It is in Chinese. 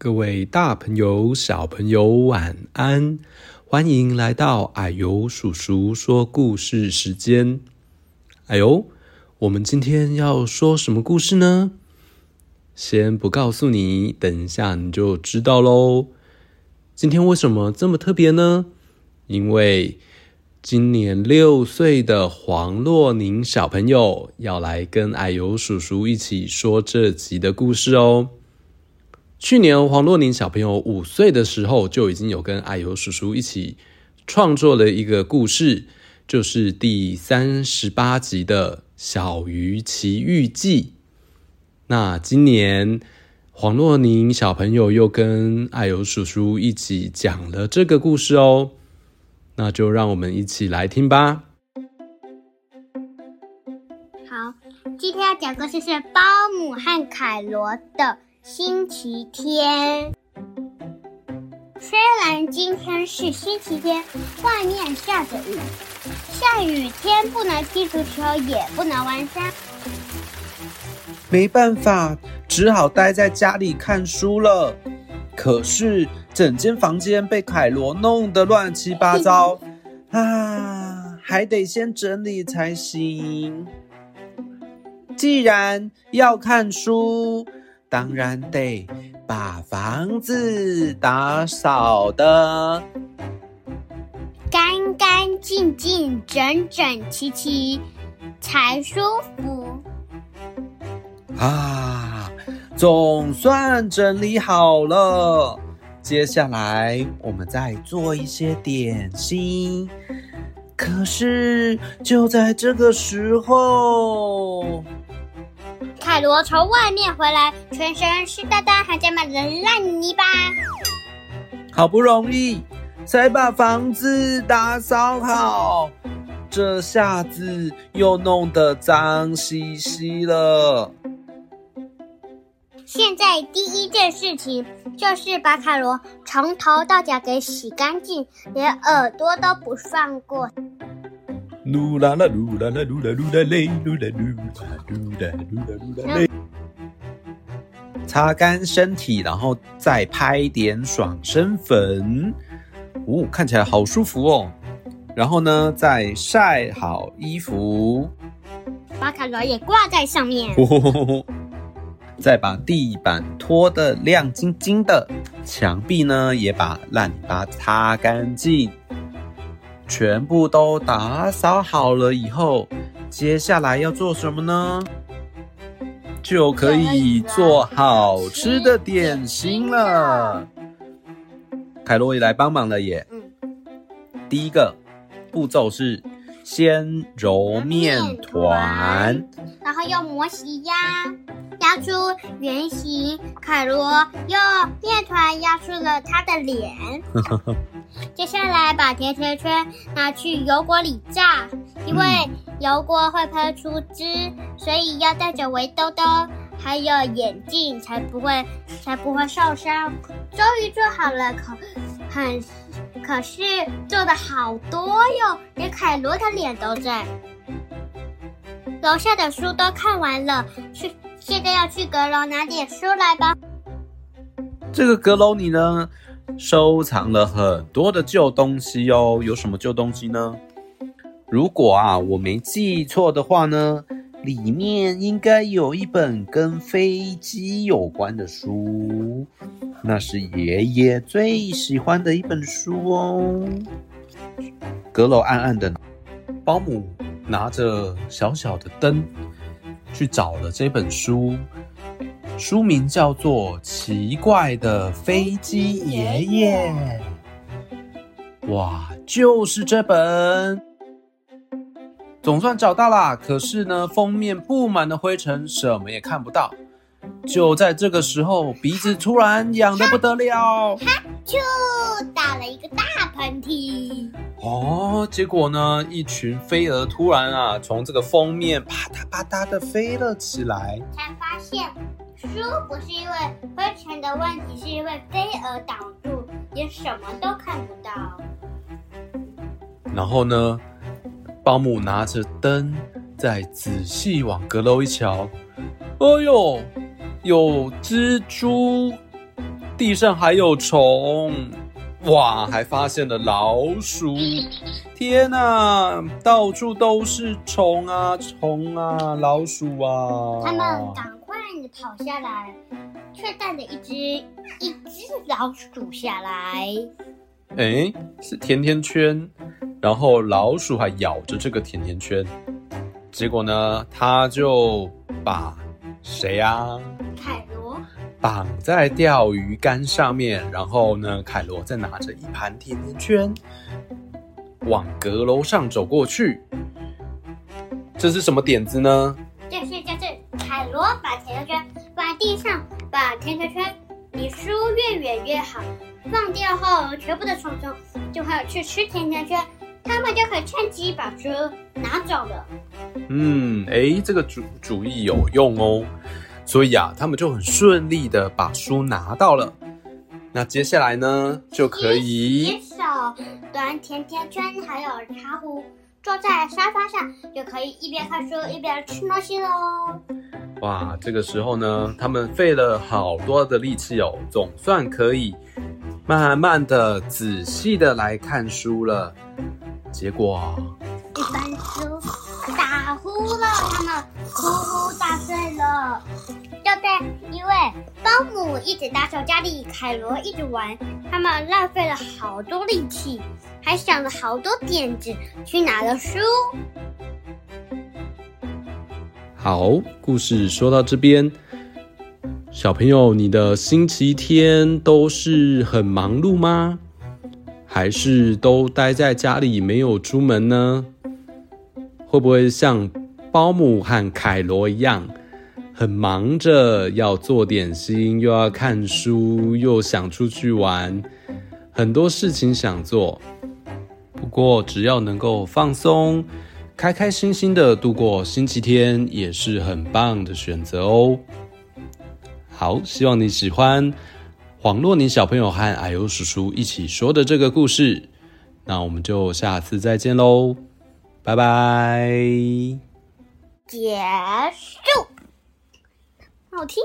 各位大朋友、小朋友，晚安！欢迎来到矮油叔叔说故事时间。啊呦，我们今天要说什么故事呢？先不告诉你，等一下你就知道喽。今天为什么这么特别呢？因为今年六岁的黄若宁小朋友要来跟矮油叔叔一起说这集的故事哦。去年黄若宁小朋友五岁的时候，就已经有跟啊呦叔叔一起创作了一个故事，就是第三十八集的《小鱼奇遇记》。那今年黄若宁小朋友又跟啊呦叔叔一起讲了这个故事哦，那就让我们一起来听吧。好，今天要讲故事是包姆和凯罗的。星期天，虽然今天是星期天，外面下着雨，下雨天不能踢足球，也不能玩沙，没办法，只好待在家里看书了。可是整间房间被凯罗弄得乱七八糟，啊，还得先整理才行。既然要看书。当然得把房子打扫得干干净净、整整齐齐才舒服。啊，总算整理好了。接下来我们再做一些点心。可是就在这个时候。凯罗从外面回来，全身湿哒哒，还沾满了烂泥巴。好不容易才把房子打扫好，这下子又弄得脏兮兮了。现在第一件事情就是把凯罗从头到脚给洗干净，连耳朵都不放过。噜啦啦噜啦啦噜啦噜啦嘞，噜啦噜啦噜啦噜啦噜啦嘞。擦干身体，然后再拍点爽身粉，哦，看起来好舒服哦。然后呢，再晒好衣服，把卡罗也挂在上面。再把地板拖得亮晶晶的，墙壁呢也把烂泥巴擦干净。全部都打扫好了以后，接下来要做什么呢？就可以做好吃的点心了。凯洛也来帮忙了耶。第一个步骤是先揉面团，然后用模型压压出圆形。凯罗用面团压出了他的脸。接下来把甜甜圈拿去油锅里炸，因为油锅会喷出汁，所以要带着围兜兜，还有眼镜才不会才不会受伤。终于做好了，可很可是做的好多哟，连凯罗的脸都在。楼下的书都看完了，去现在要去阁楼拿点书来吧。这个阁楼里呢？收藏了很多的旧东西哦，有什么旧东西呢？如果啊，我没记错的话呢，里面应该有一本跟飞机有关的书，那是爷爷最喜欢的一本书哦。阁楼暗暗的，包姆拿着小小的灯去找了这本书。书名叫做《奇怪的飞机爷爷》。哇，就是这本，总算找到啦！可是呢，封面布满了灰尘，什么也看不到。就在这个时候，鼻子突然痒得不得了，哈啾，打了一个大喷嚏。哦，结果呢，一群飞蛾突然啊，从这个封面啪嗒啪嗒的飞了起来，才发现。书不是因为灰尘的问题，是因为飞蛾挡住，也什么都看不到。然后呢，包姆拿着灯，再仔细往阁楼一瞧，哎呦，有蜘蛛，地上还有虫，哇，还发现了老鼠！天哪，到处都是虫啊，虫啊，老鼠啊！他们赶快的跑下来，却带着一只一只老鼠下来。哎，是甜甜圈，然后老鼠还咬着这个甜甜圈，结果呢，他就把谁呀、啊？凯罗绑在钓鱼竿上面，然后呢，凯罗再拿着一盘甜甜圈往阁楼上走过去。这是什么点子呢？这是就是凯罗把甜甜圈放在地上，把甜甜圈离书越远越好。放掉后，全部的虫虫就会去吃甜甜圈，他们就可以趁机把书拿走了。嗯，哎，这个主主意有用哦。所以啊，他们就很顺利的把书拿到了。那接下来呢，就可以洗手、端甜甜圈，还有茶壶，坐在沙发上，就可以一边看书一边吃东西喽。哇，这个时候呢，他们费了好多的力气哦，总算可以慢慢的、仔细的来看书了。结果，一本书打呼了，他们呼呼大睡了。就在因为保姆一直打扫家里，凯罗一直玩，他们浪费了好多力气，还想了好多点子去拿了书。好，故事说到这边，小朋友，你的星期天都是很忙碌吗？还是都待在家里没有出门呢？会不会像包姆和凯罗一样？很忙着要做点心，又要看书，又想出去玩，很多事情想做。不过只要能够放松，开开心心的度过星期天，也是很棒的选择哦。好，希望你喜欢黄若宁小朋友和矮油叔叔一起说的这个故事。那我们就下次再见喽，拜拜。结束。好听。